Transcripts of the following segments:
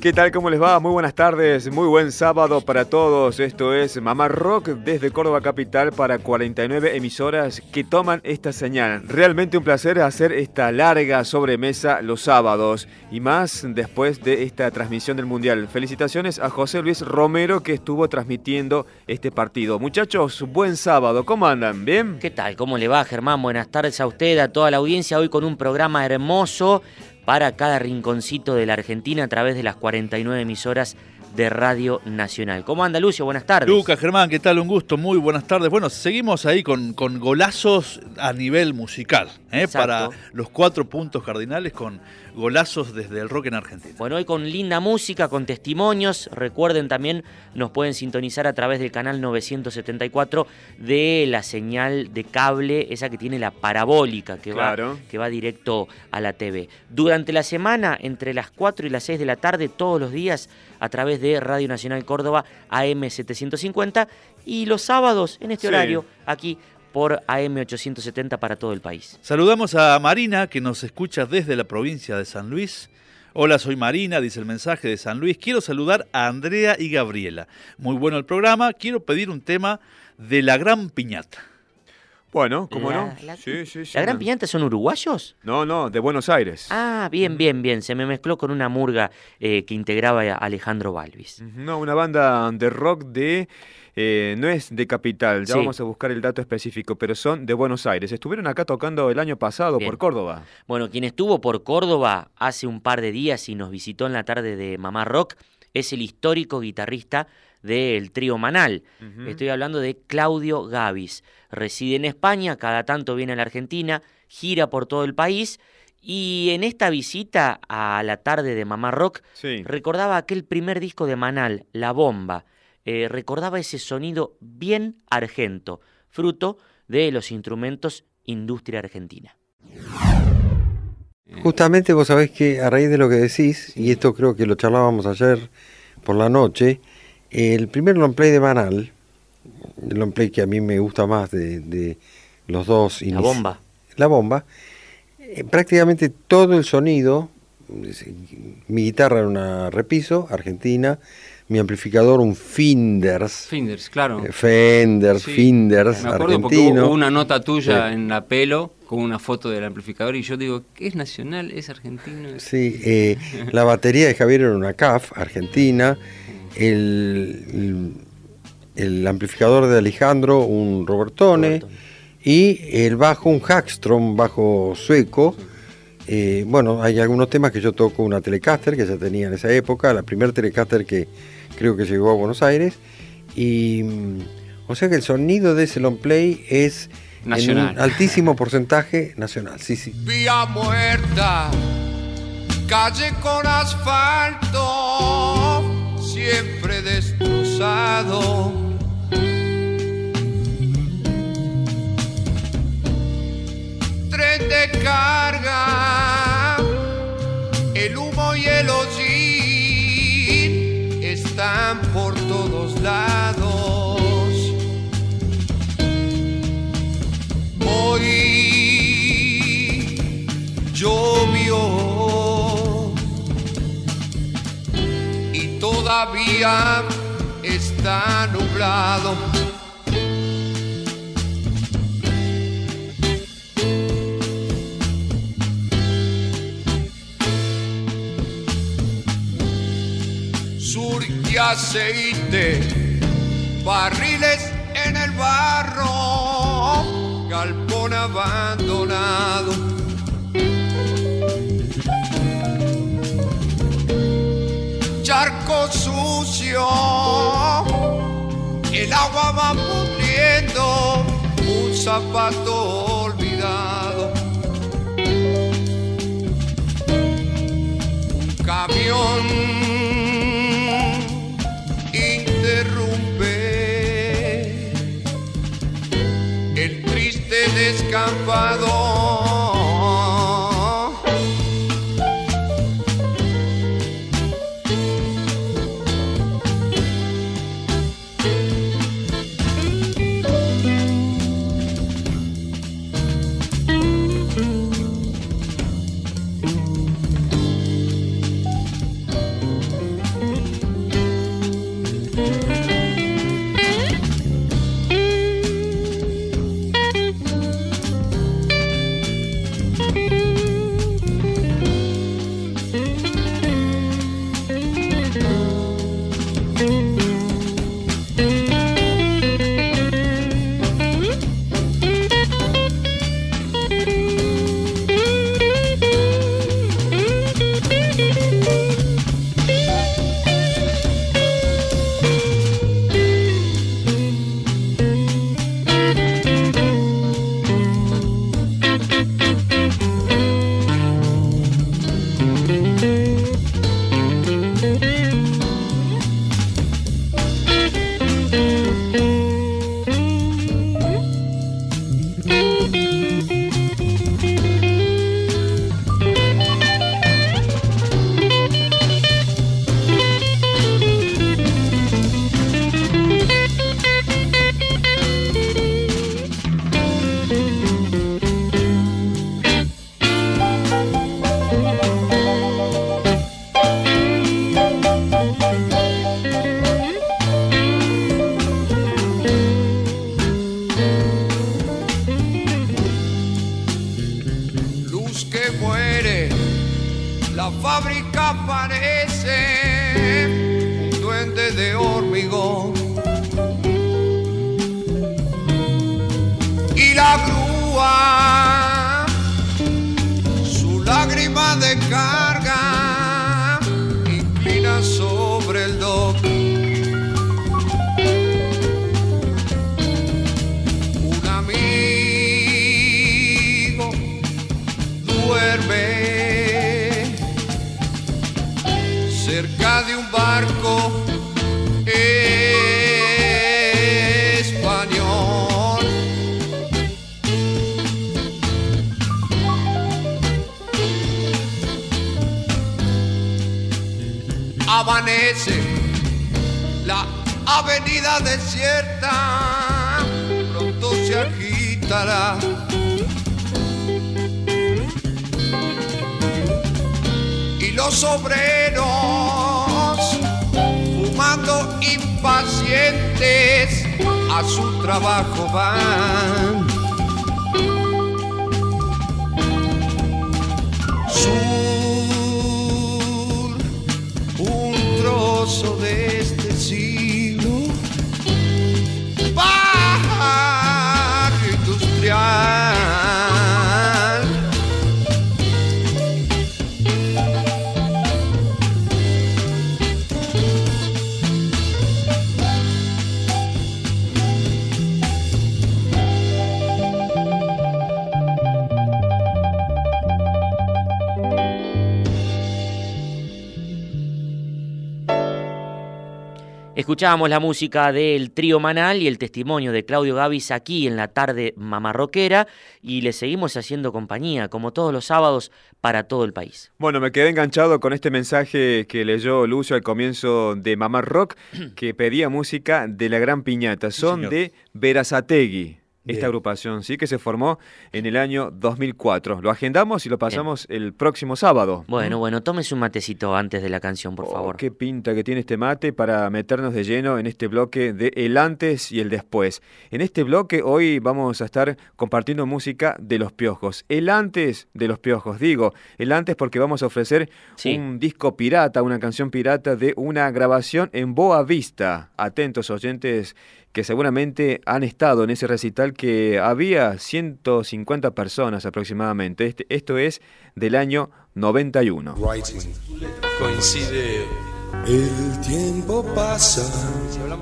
¿Qué tal? ¿Cómo les va? Muy buenas tardes, muy buen sábado para todos. Esto es Mamá Rock desde Córdoba Capital para 49 emisoras que toman esta señal. Realmente un placer hacer esta larga sobremesa los sábados y más después de esta transmisión del Mundial. Felicitaciones a José Luis Romero que estuvo transmitiendo este partido. Muchachos, buen sábado, ¿cómo andan? ¿Bien? ¿Qué tal? ¿Cómo le va, Germán? Buenas tardes a usted, a toda la audiencia. Hoy con un programa hermoso para cada rinconcito de la Argentina a través de las 49 emisoras de Radio Nacional. ¿Cómo anda Lucio? Buenas tardes. Lucas, Germán, ¿qué tal? Un gusto, muy buenas tardes. Bueno, seguimos ahí con, con golazos a nivel musical, ¿eh? para los cuatro puntos cardinales con golazos desde el rock en Argentina. Bueno, hoy con linda música, con testimonios. Recuerden también, nos pueden sintonizar a través del canal 974 de la señal de cable, esa que tiene la parabólica, que, va, que va directo a la TV. Durante la semana, entre las 4 y las 6 de la tarde, todos los días, a través de Radio Nacional Córdoba AM750 y los sábados en este horario aquí por AM870 para todo el país. Saludamos a Marina que nos escucha desde la provincia de San Luis. Hola, soy Marina, dice el mensaje de San Luis. Quiero saludar a Andrea y Gabriela. Muy bueno el programa. Quiero pedir un tema de La Gran Piñata. Bueno, ¿cómo no? La, sí, sí, sí, ¿La Gran Piñata son uruguayos? No, no, de Buenos Aires. Ah, bien, bien, bien. Se me mezcló con una murga eh, que integraba a Alejandro Balvis. No, una banda de rock de eh, no es de capital, ya vamos a buscar el dato específico, pero son de Buenos Aires. Estuvieron acá tocando el año pasado por Córdoba. Bueno, quien estuvo por Córdoba hace un par de días y nos visitó en la tarde de Mamá Rock es el histórico guitarrista del trío Manal. Estoy hablando de Claudio Gavis. Reside en España, cada tanto viene a la Argentina, gira por todo el país. Y en esta visita a la tarde de Mamá Rock, recordaba aquel primer disco de Manal, La Bomba, eh, recordaba ese sonido bien argento, fruto de los instrumentos industria argentina. Justamente vos sabés que a raíz de lo que decís, y esto creo que lo charlábamos ayer por la noche, el primer long play de Manal, el long play que a mí me gusta más de, los dos... La bomba. La bomba, eh, prácticamente todo el sonido, mi guitarra era una repiso, argentina, mi amplificador un Finders. Finders, claro. Eh, Fenders, Finders, Me acuerdo porque hubo una nota tuya en la pelo con una foto del amplificador y yo digo, ¿qué es nacional? ¿Es argentino? Sí, eh, la batería de Javier era una CAF, argentina. El, el, amplificador de Alejandro, un Robertone. Y el bajo, un Hackstrom, bajo sueco. Eh, bueno, hay algunos temas que yo toco una Telecaster que ya tenía en esa época, la primera Telecaster que, creo que llegó a Buenos Aires. Y o sea que el sonido de ese long play es nacional. En un altísimo porcentaje nacional, sí, sí. Vía muerta, calle con asfalto, siempre destrozado. Tren de carga, el humo y el hollín están por todos lados. Hoy todavía está nublado. Sur y aceite, barriles en el barro, galpón abandonado. Charco el agua va pudriendo, un zapato olvidado. Un camión interrumpe el triste descampado. La avenida desierta, pronto se agitará. y los obreros fumando impacientes a su trabajo van. Sur, trozo de este Escuchábamos la música del trío Manal y el testimonio de Claudio Gavis aquí en la tarde mamarroquera y le seguimos haciendo compañía, como todos los sábados, para todo el país. Bueno, me quedé enganchado con este mensaje que leyó Lucio al comienzo de Mamá Rock, que pedía música de la Gran Piñata. Son de Verazategui. Esta Bien. agrupación, sí, que se formó en el año 2004. Lo agendamos y lo pasamos el próximo sábado. Bueno, bueno, tómese un matecito antes de la canción, por Oh, favor. qué pinta que tiene este mate para meternos de lleno en este bloque de el antes y el después. En este bloque hoy vamos a estar compartiendo música de los piojos. El antes de los piojos, digo, el antes porque vamos a ofrecer Sí. un disco pirata, una canción pirata de una grabación en Boa Vista. Atentos oyentes que seguramente han estado en ese recital que había 150 personas aproximadamente. Este- esto es del año 91. Writing coincide. El tiempo pasa,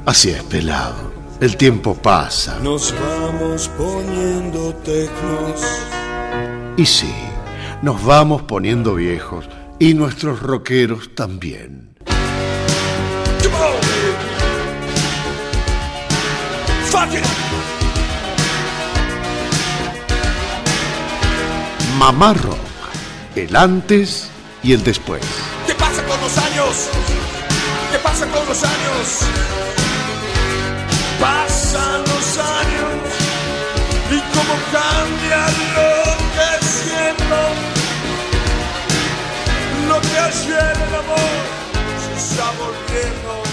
Así es, pelado. El tiempo pasa. nos vamos poniendo tecnos. Y sí, nos vamos poniendo viejos. Y nuestros rockeros también. Fuck it. Mamá Rock. El antes y el después. ¿Qué pasa con los años? ¿Qué pasa con los años? Pasan los años y cómo cambia lo que siento. Lo que ayer el amor se está volviendo.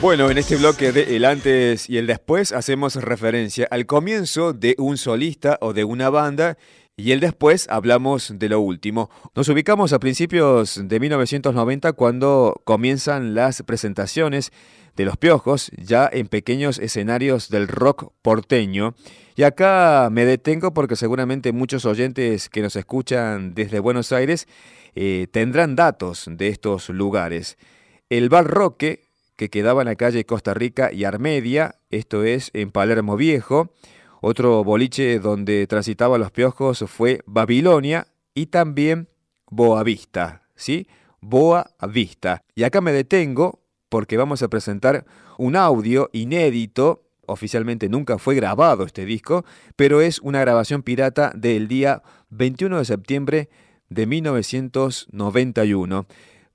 Bueno, en este bloque de el antes y el después hacemos referencia al comienzo de un solista o de una banda y el después hablamos de lo último. Nos ubicamos a principios de 1990 cuando comienzan las presentaciones de los piojos ya en pequeños escenarios del rock porteño. Y acá me detengo porque seguramente muchos oyentes que nos escuchan desde Buenos Aires eh, tendrán datos de estos lugares. El Bar Roque, que quedaba en la calle Costa Rica y Armedia, esto es en Palermo Viejo. Otro boliche donde transitaban los piojos fue Babilonia y también Boavista, ¿sí? Boavista. Y acá me detengo porque vamos a presentar un audio inédito. Oficialmente nunca fue grabado este disco, pero es una grabación pirata del día 21 de septiembre de 1991.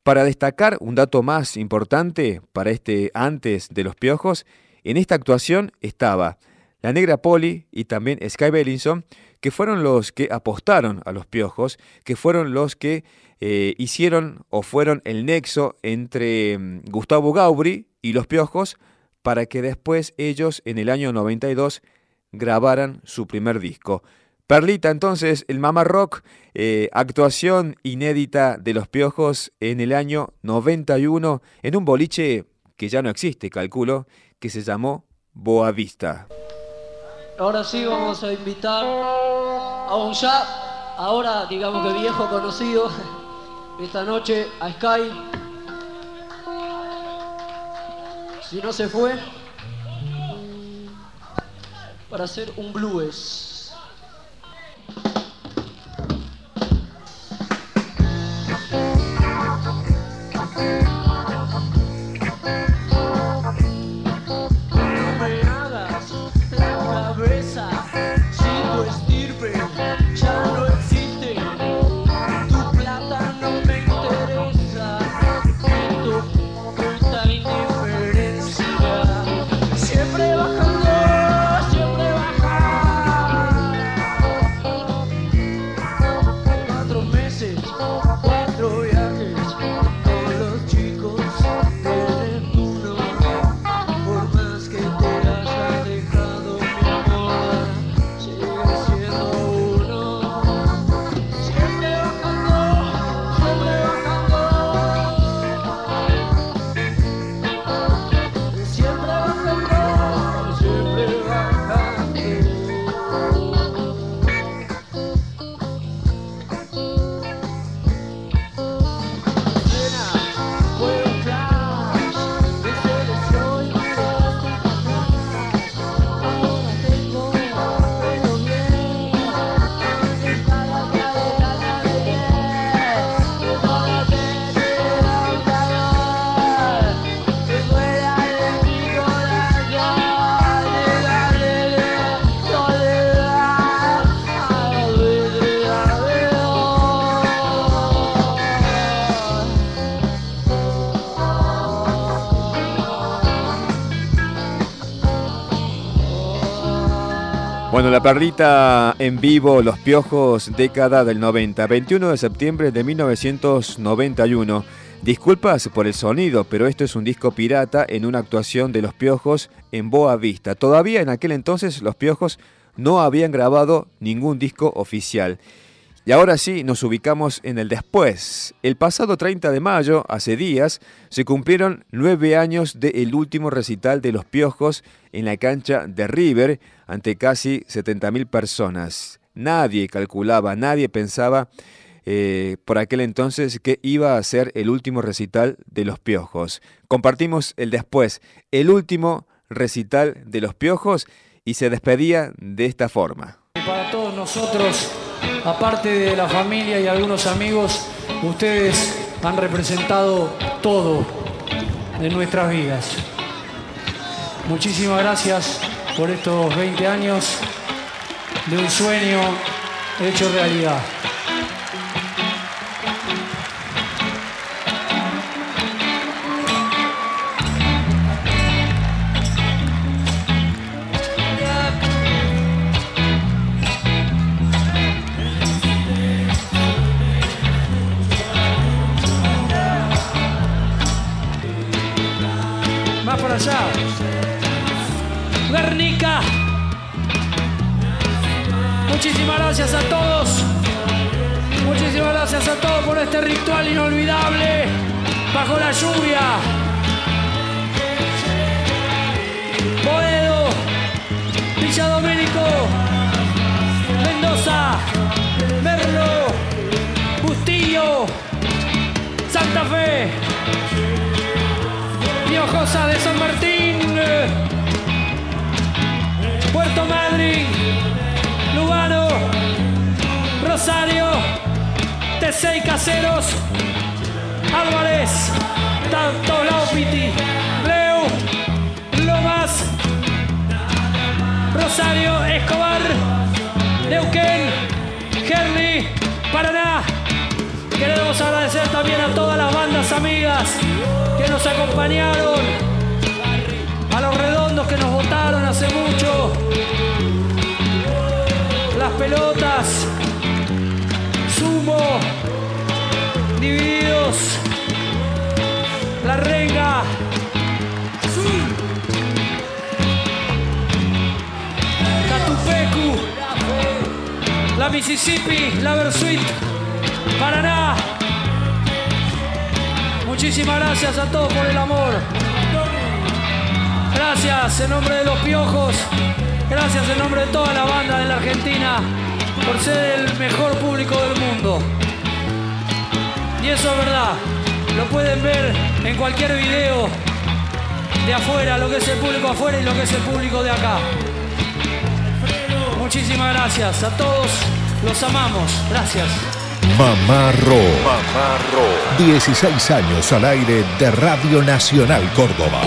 Para destacar un dato más importante para este antes de los piojos, en esta actuación estaba la Negra Poli y también Sky Bellinson, que fueron los que apostaron a los piojos, que fueron los que eh, hicieron o fueron el nexo entre mm, Gustavo Gaubri y los piojos para que después ellos en el año 92 grabaran su primer disco. Perlita, entonces, el Mama Rock, eh, actuación inédita de los piojos en el año 91 en un boliche que ya no existe, calculo, que se llamó Boavista. Ahora sí vamos a invitar a un ya, ahora digamos que viejo conocido, esta noche a Sky. Si no se fue, para hacer un blues. Bueno, la perrita en vivo, Los Piojos, década del 90, 21 de septiembre de 1991. Disculpas por el sonido, pero esto es un disco pirata en una actuación de Los Piojos en Boa Vista. Todavía en aquel entonces Los Piojos no habían grabado ningún disco oficial. Y ahora sí, nos ubicamos en el después. El pasado 30 de mayo, hace días, se cumplieron nueve años del último recital de Los Piojos en la cancha de River ante casi 70.000 personas. Nadie calculaba, nadie pensaba eh, por aquel entonces que iba a ser el último recital de Los Piojos. Compartimos el después, el último recital de Los Piojos y se despedía de esta forma. Para todos nosotros aparte de la familia y algunos amigos, ustedes han representado todo de nuestras vidas. Muchísimas gracias por estos 20 años de un sueño hecho realidad. Guernica. Muchísimas gracias a todos. Muchísimas gracias a todos por este ritual inolvidable bajo la lluvia. Boedo, Villa Domenico, Mendoza, Merlo, Bustillo, Santa Fe. De San Martín, Puerto Madryn, Lugano, Rosario, T6 Caseros, Álvarez, Tanto Laupiti, Leu, Lomas, Rosario, Escobar, Neuquén, Gerli, Paraná. Queremos agradecer también a todas las bandas amigas que nos acompañaron, a los redondos que nos votaron hace mucho, las pelotas, sumo, divididos, la renga. La Mississippi, la Versuit, Paraná. Muchísimas gracias a todos por el amor. Gracias en nombre de los piojos. Gracias en nombre de toda la banda de la Argentina por ser el mejor público del mundo. Y eso es verdad. Lo pueden ver en cualquier video de afuera, lo que es el público afuera y lo que es el público de acá. Muchísimas gracias a todos. Los amamos. Gracias. Mamá Rock. 16 años al aire de Radio Nacional Córdoba.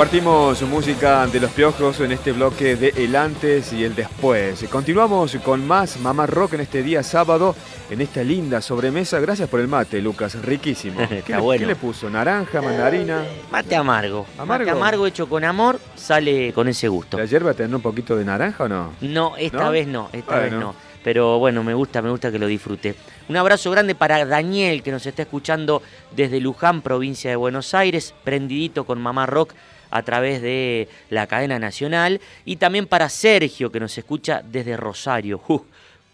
Compartimos música de los piojos en este bloque de el antes y el después. Continuamos con más Mamá Rock en este día sábado, en esta linda sobremesa. Gracias por el mate, Lucas, riquísimo. ¿Qué, le, bueno. qué le puso? ¿Naranja, mandarina? Mate amargo. ¿Amargo? Mate amargo hecho con amor sale con ese gusto. ¿La hierba tendrá un poquito de naranja o no? No, esta ¿No? vez no, esta vez no. Pero bueno, me gusta, me gusta que lo disfrute. Un abrazo grande para Daniel, que nos está escuchando desde Luján, provincia de Buenos Aires, prendidito con Mamá Rock a través de la cadena nacional. Y también para Sergio, que nos escucha desde Rosario.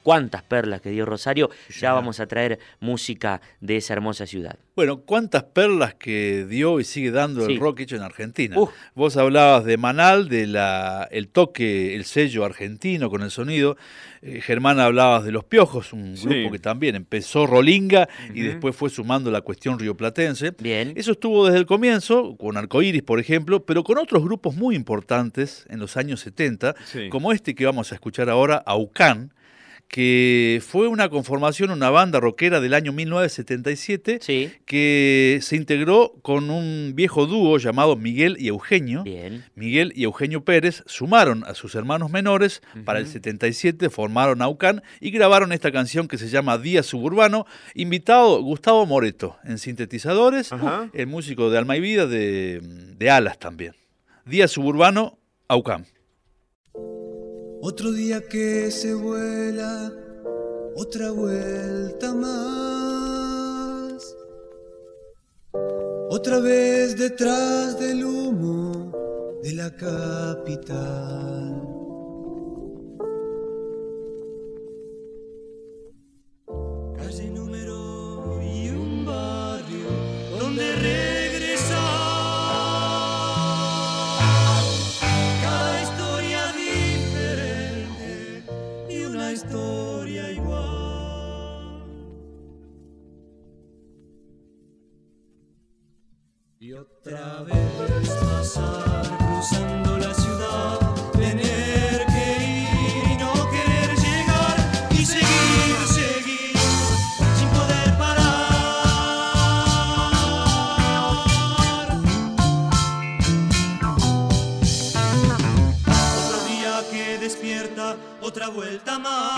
Cuántas perlas que dio Rosario. Ya vamos a traer música de esa hermosa ciudad. Bueno, cuántas perlas que dio y sigue dando Sí. el rock hecho en Argentina. Vos hablabas de Manal, de la, el toque, el sello argentino con el sonido. Eh, Germán hablabas de Los Piojos, un Sí. grupo que también empezó Rolinga y después fue sumando la cuestión rioplatense. Bien. Eso estuvo desde el comienzo, con Arcoiris, por ejemplo, pero con otros grupos muy importantes en los años 70, Sí. como este que vamos a escuchar ahora, Aucán, que fue una conformación, una banda rockera del año 1977, Sí. que se integró con un viejo dúo llamado Miguel y Eugenio. Bien. Miguel y Eugenio Pérez sumaron a sus hermanos menores, para el Ujú. 77 formaron Aucán y grabaron esta canción que se llama Día Suburbano, invitado Gustavo Moreto en sintetizadores, el músico de Alma y Vida de, de Alas también. Día Suburbano, Aucán. Otro día que se vuela, otra vuelta más. Otra vez detrás del humo de la capital. Calle número y un barrio donde otra vez pasar cruzando la ciudad, tener que ir y no querer llegar y seguir, seguir sin poder parar. Otro día que despierta, otra vuelta más.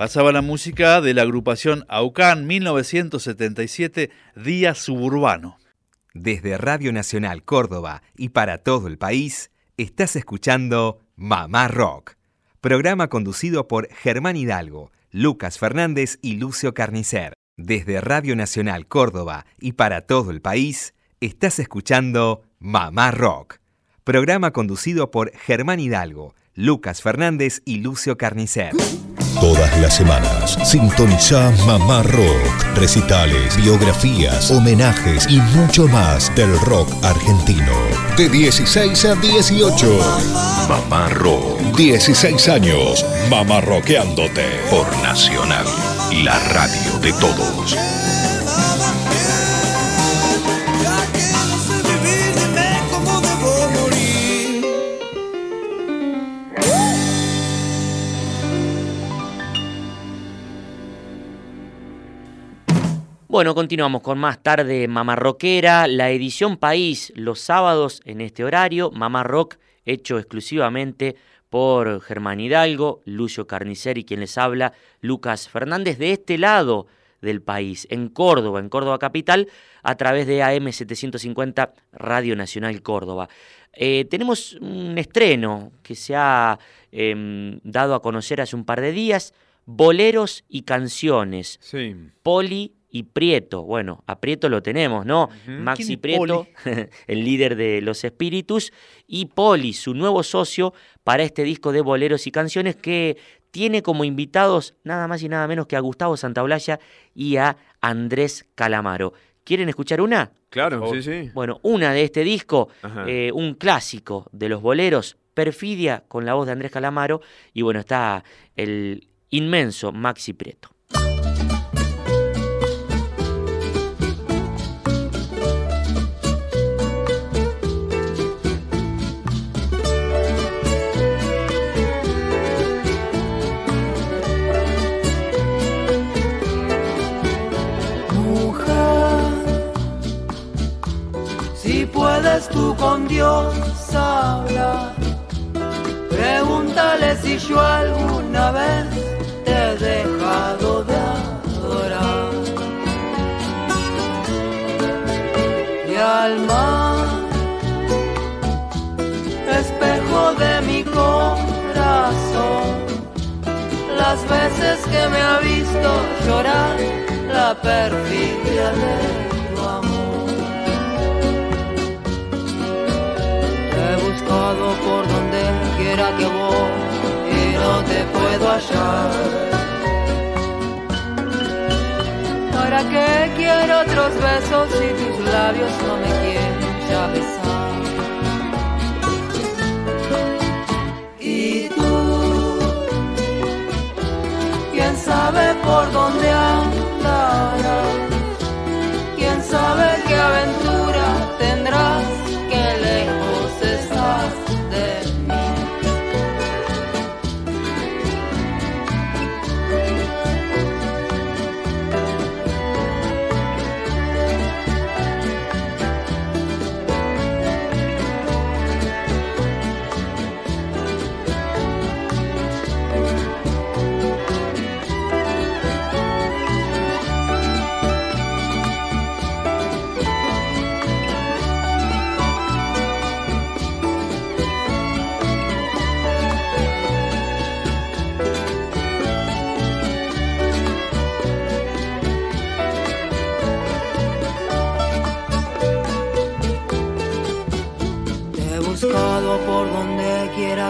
Pasaba la música de la agrupación Aucán 1977 Día Suburbano. Desde Radio Nacional Córdoba y para todo el país, estás escuchando Mamá Rock, programa conducido por Germán Hidalgo, Lucas Fernández y Lucio Carnicer. Desde Radio Nacional Córdoba y para todo el país, estás escuchando Mamá Rock, programa conducido por Germán Hidalgo, Lucas Fernández y Lucio Carnicer. Todas las semanas, sintoniza Mamá Rock, recitales, biografías, homenajes y mucho más del rock argentino. De 16 a 18. Mamá Rock. 16 años. Mamá Rockeándote. Por Nacional, la radio de todos. Bueno, continuamos con más tarde Mamá Rockera, la edición País los sábados en este horario, Mamá Rock hecho exclusivamente por Germán Hidalgo, Lucio Carniceri quien les habla, Lucas Fernández de este lado del país, en Córdoba, en Córdoba capital, a través de AM 750 Radio Nacional Córdoba. Eh, tenemos un estreno que se ha eh, dado a conocer hace un par de días, Boleros y Canciones. Sí. Poli y Prieto. Bueno, a Prieto lo tenemos, ¿no? Maxi ¿Quién es Prieto, el líder de Los Espíritus, y Poli, su nuevo socio para este disco de boleros y canciones que tiene como invitados nada más y nada menos que a Gustavo Santaolalla y a Andrés Calamaro. ¿Quieren escuchar una? Claro, sí, sí. Bueno, una de este disco, eh, un clásico de los boleros, Perfidia, con la voz de Andrés Calamaro, y bueno, está el inmenso Maxi Prieto. Tú con Dios hablar, pregúntale si yo alguna vez te he dejado de adorar. Y al mar, espejo de mi corazón, las veces que me ha visto llorar la perfidia de buscado por donde quiera que voy y no te puedo hallar. ¿Para qué quiero otros besos si tus labios no me quieren ya besar? Y tú ¿Quién sabe por dónde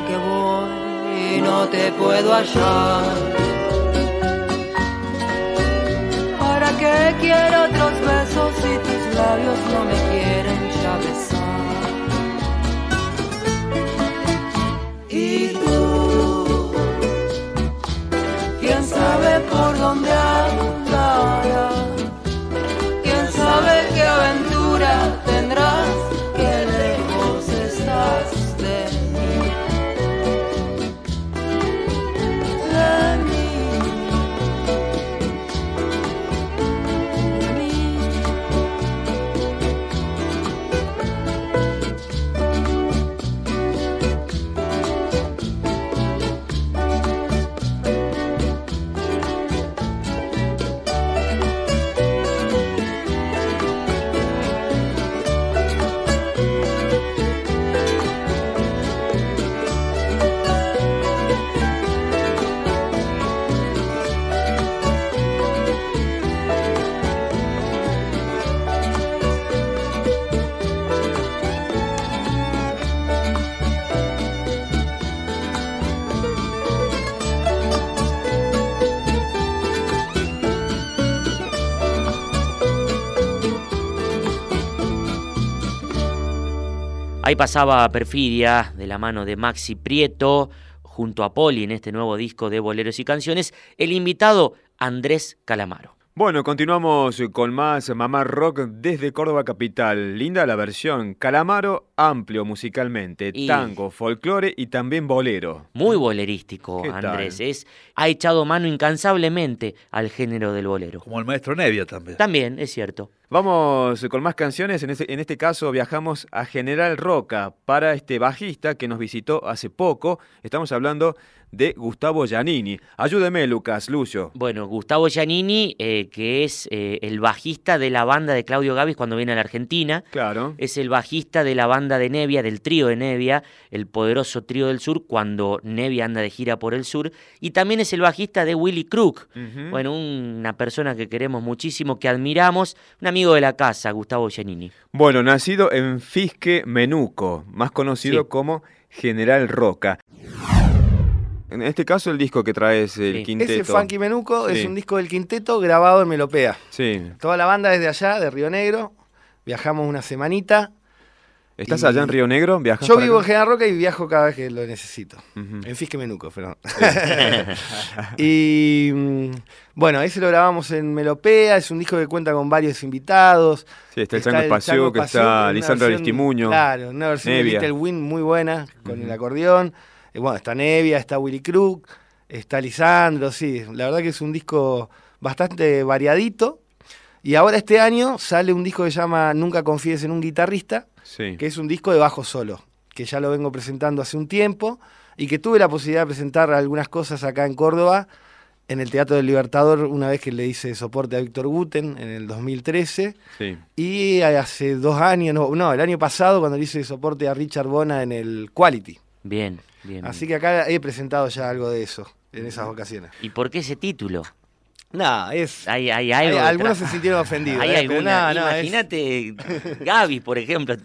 que voy y no te puedo hallar. ¿Para qué quiero otros besos si tus labios no me quieren ya besar? Y tú, quién sabe por dónde andarás, Ahí pasaba Perfidia de la mano de Maxi Prieto junto a Poli en este nuevo disco de boleros y canciones. El invitado Andrés Calamaro. Bueno, continuamos con más Mamá Rock desde Córdoba Capital. Linda la versión. Calamaro, amplio musicalmente. Y- Tango, folclore y también bolero. Muy bolerístico. Andrés. Es, ha echado mano incansablemente al género del bolero. Como el maestro Nevia también. También, es cierto. Vamos con más canciones. En este, en este caso viajamos a General Roca para este bajista que nos visitó hace poco. Estamos hablando de Gustavo Giannini. Ayúdeme, Lucas, Lucio. Bueno, Gustavo Giannini, eh, que es eh, el bajista de la banda de Claudio Gavis cuando viene a la Argentina. Claro. Es el bajista de la banda de Nevia, del trío de Nevia, el poderoso trío del sur, cuando Nevia anda de gira por el sur. Y también es el bajista de Willy Crook. Bueno, una persona que queremos muchísimo, que admiramos, un amigo de la casa, Gustavo Giannini. Bueno, nacido en Fisque Menuco, más conocido Sí. como General Roca. En este caso el disco que traes el quinteto. Ese Funky Menuco Sí. es un disco del quinteto grabado en Melopea. Sí. Toda la banda desde allá, de Río Negro. Viajamos una semanita. ¿Estás Y- allá en Río Negro? ¿Viajas Yo vivo en? General Roca y viajo cada vez que lo necesito. En Fisque Menuco, perdón. y mm, bueno, ese lo grabamos en Melopea. Es un disco que cuenta con varios invitados. Sí, está el Chango Espacio, que está Lisandro Aristimuño. Claro, una versión Nevia. de Little Wind muy buena, con el acordeón. Eh, bueno, está Nevia, está Willy Crook, está Lisandro, sí. La verdad que es un disco bastante variadito. Y ahora este año sale un disco que se llama Nunca confíes en un guitarrista, Sí. que es un disco de bajo solo, que ya lo vengo presentando hace un tiempo y que tuve la posibilidad de presentar algunas cosas acá en Córdoba, en el Teatro del Libertador, una vez que le hice soporte a Víctor Guten en el 2013. Sí. Y hace dos años, no, no, el año pasado cuando le hice soporte a Richard Bona en el Quality. Bien, bien. Así que acá he presentado ya algo de eso en esas ocasiones. ¿Y por qué ese título? No, es. Hay, hay algo. Hay- algunos se sintieron ofendidos, Hay eh, alguna. no, es- Imagínate, Gaby, por ejemplo.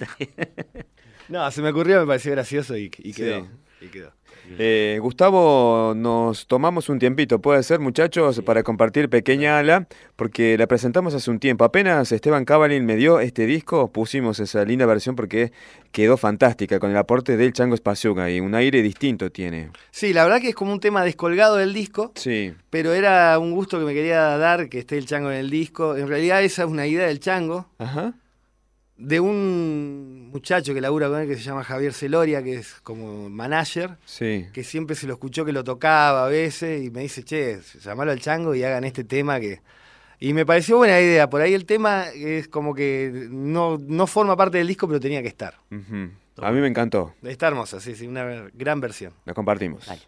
No, se me ocurrió, me pareció gracioso y, y Sí. quedó. y quedó. Eh, Gustavo, nos tomamos un tiempito, puede ser, muchachos, para compartir Pequeña Ala, porque la presentamos hace un tiempo. Apenas Esteban Cavalin me dio este disco, pusimos esa linda versión porque quedó fantástica, con el aporte del Chango Espaciuga y un aire distinto tiene. Sí, la verdad que es como un tema descolgado del disco, Sí, pero era un gusto que me quería dar que esté el chango en el disco. En realidad esa es una idea del chango, ajá. De un muchacho que labura con él que se llama Javier Celoria, que es como manager, Sí. que siempre se lo escuchó que lo tocaba a veces y me dice, che, llamalo al chango y hagan este tema que... Y me pareció buena idea, por ahí el tema es como que no, no forma parte del disco, pero tenía que estar. A mí me encantó, Está hermosa, sí, sí, una gran versión. la compartimos. Dale.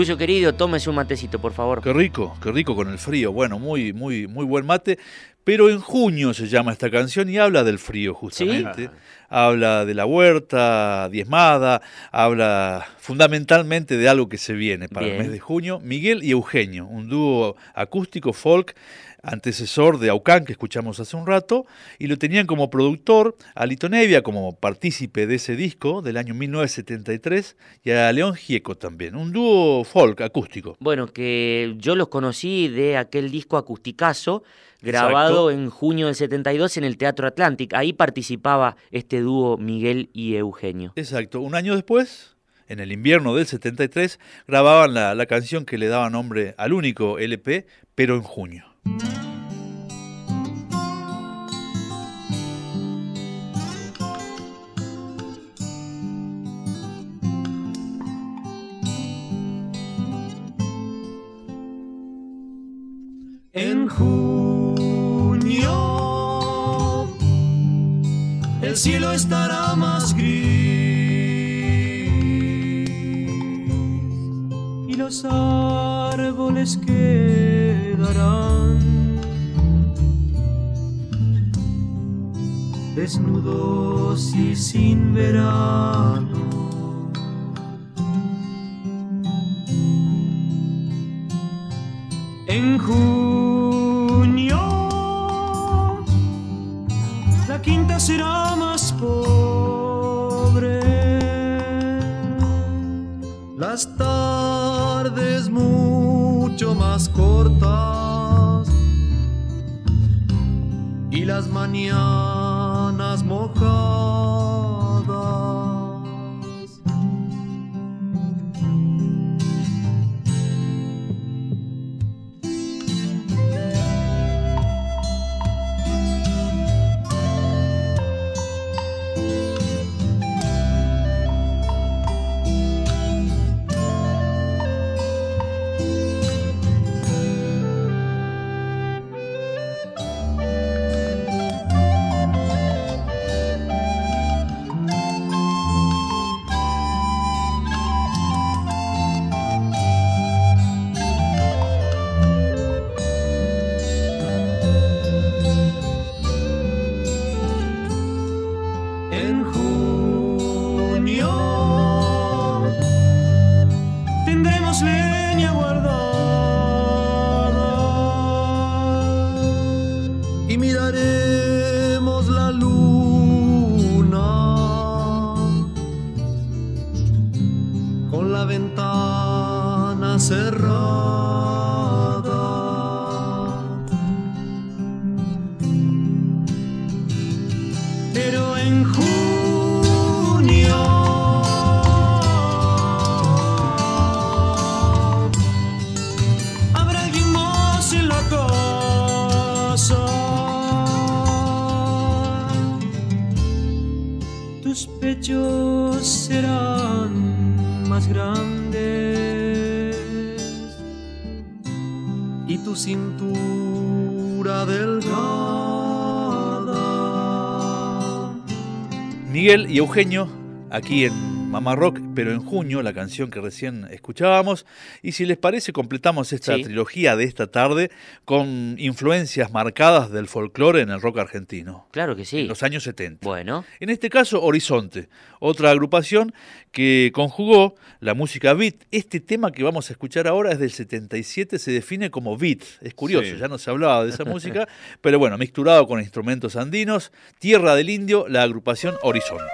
Lucio querido, tómese un matecito, por favor. Qué rico, qué rico con el frío. Bueno, muy, muy, muy buen mate. Pero en junio se llama esta canción y habla del frío, justamente. Habla de la huerta diezmada, habla fundamentalmente de algo que se viene para el mes de junio. Miguel y Eugenio, un dúo acústico folk antecesor de Aucán que escuchamos hace un rato, y lo tenían como productor a Lito Nevia como partícipe de ese disco del año 1973 y a León Gieco también, un dúo folk acústico. Bueno, que yo los conocí de aquel disco acusticazo grabado en junio del 72 en el Teatro Atlantic. Ahí participaba este dúo Miguel y Eugenio. Exacto, un año después, en el invierno del 73, grababan la, la canción que le daba nombre al único LP, pero en junio. En junio el cielo estará más gris y los árboles quedarán desnudos y sin verano. Mucho más cortas y las mañanas mojadas. Ventana Y Eugenio, aquí en Mamá Rock, pero en junio, la canción que recién escuchábamos. Y si les parece, completamos esta Sí. trilogía de esta tarde con influencias marcadas del folclore en el rock argentino. Claro que sí. En los años 70. Bueno. En este caso, Horizonte, otra agrupación que conjugó la música beat. Este tema que vamos a escuchar ahora es del 77, se define como beat. Es curioso, Sí. ya no se hablaba de esa música, pero bueno, mixturado con instrumentos andinos, Tierra del Indio, la agrupación Horizonte.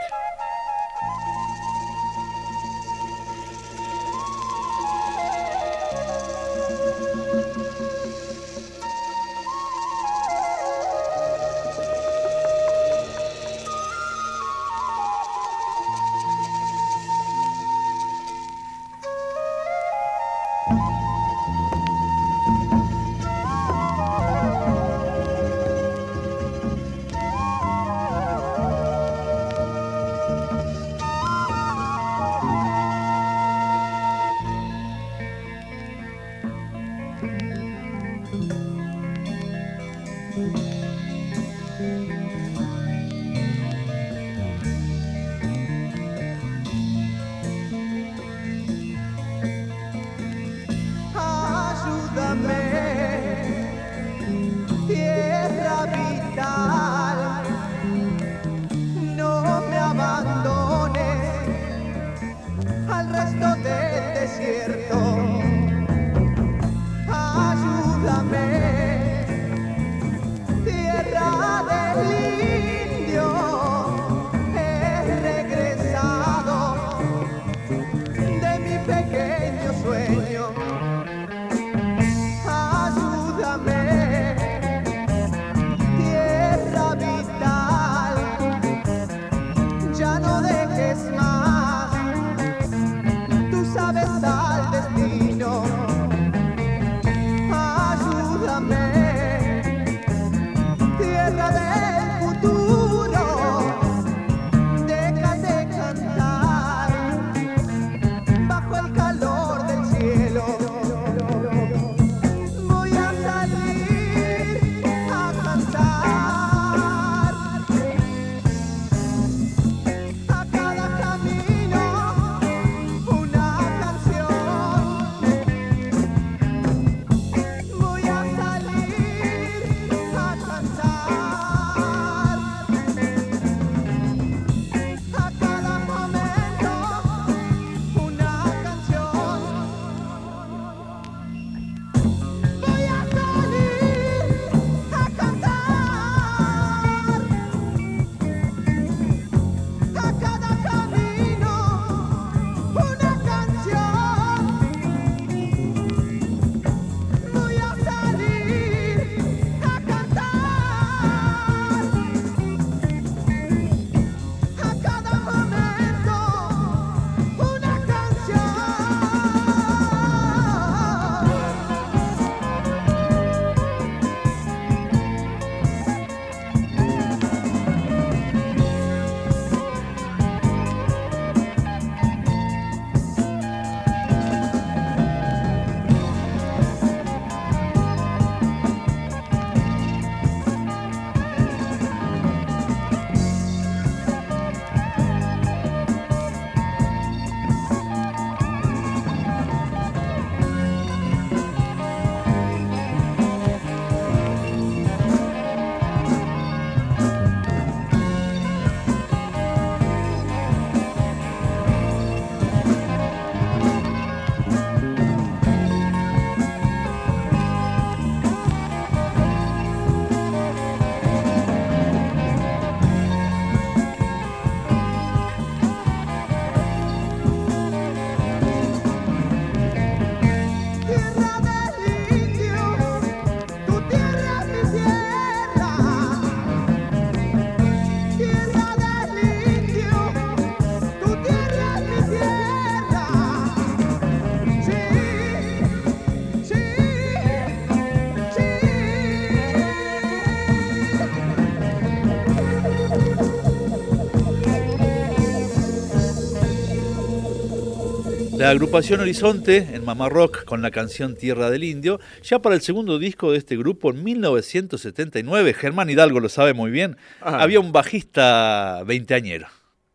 La agrupación Horizonte en Mamá Rock con la canción Tierra del Indio, ya para el segundo disco de este grupo en 1979, Germán Hidalgo lo sabe muy bien, Ah. había un bajista veinteañero.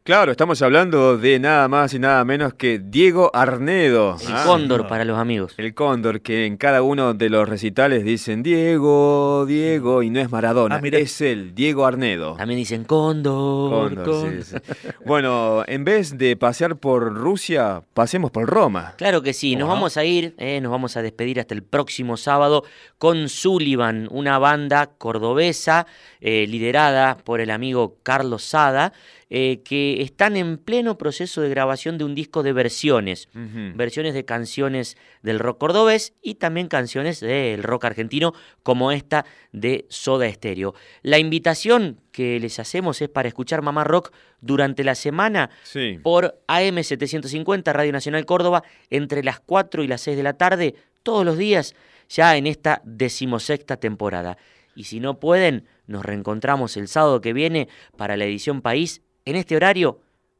Claro, estamos hablando de nada más y nada menos que Diego Arnedo. El Ah, cóndor para los amigos. El cóndor, que en cada uno de los recitales dicen Diego, Diego, y no es Maradona, Ah, mira. es él, Diego Arnedo. También dicen cóndor, Cóndor, cóndor. sí, sí. Bueno, en vez de pasear por Rusia, pasemos por Roma. Claro que sí, nos Ajá. vamos a ir, eh, nos vamos a despedir hasta el próximo sábado con Sullivan, una banda cordobesa eh, liderada por el amigo Carlos Sada, eh, que están en pleno proceso de grabación de un disco de versiones, versiones de canciones del rock cordobés y también canciones del rock argentino como esta de Soda Stereo. La invitación que les hacemos es para escuchar Mamá Rock durante la semana Sí. por AM750 Radio Nacional Córdoba entre las 4 y las 6 de la tarde todos los días ya en esta decimosexta temporada. Y si no pueden, nos reencontramos el sábado que viene para la edición País en este horario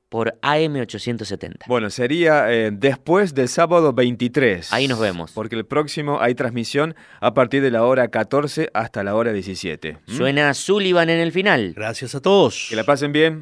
por AM870. Bueno, sería eh, después del sábado 23. Ahí nos vemos. Porque el próximo hay transmisión a partir de la hora 14 hasta la hora 17. ¿Mm? Suena Sullivan en el final. Gracias a todos. Que la pasen bien.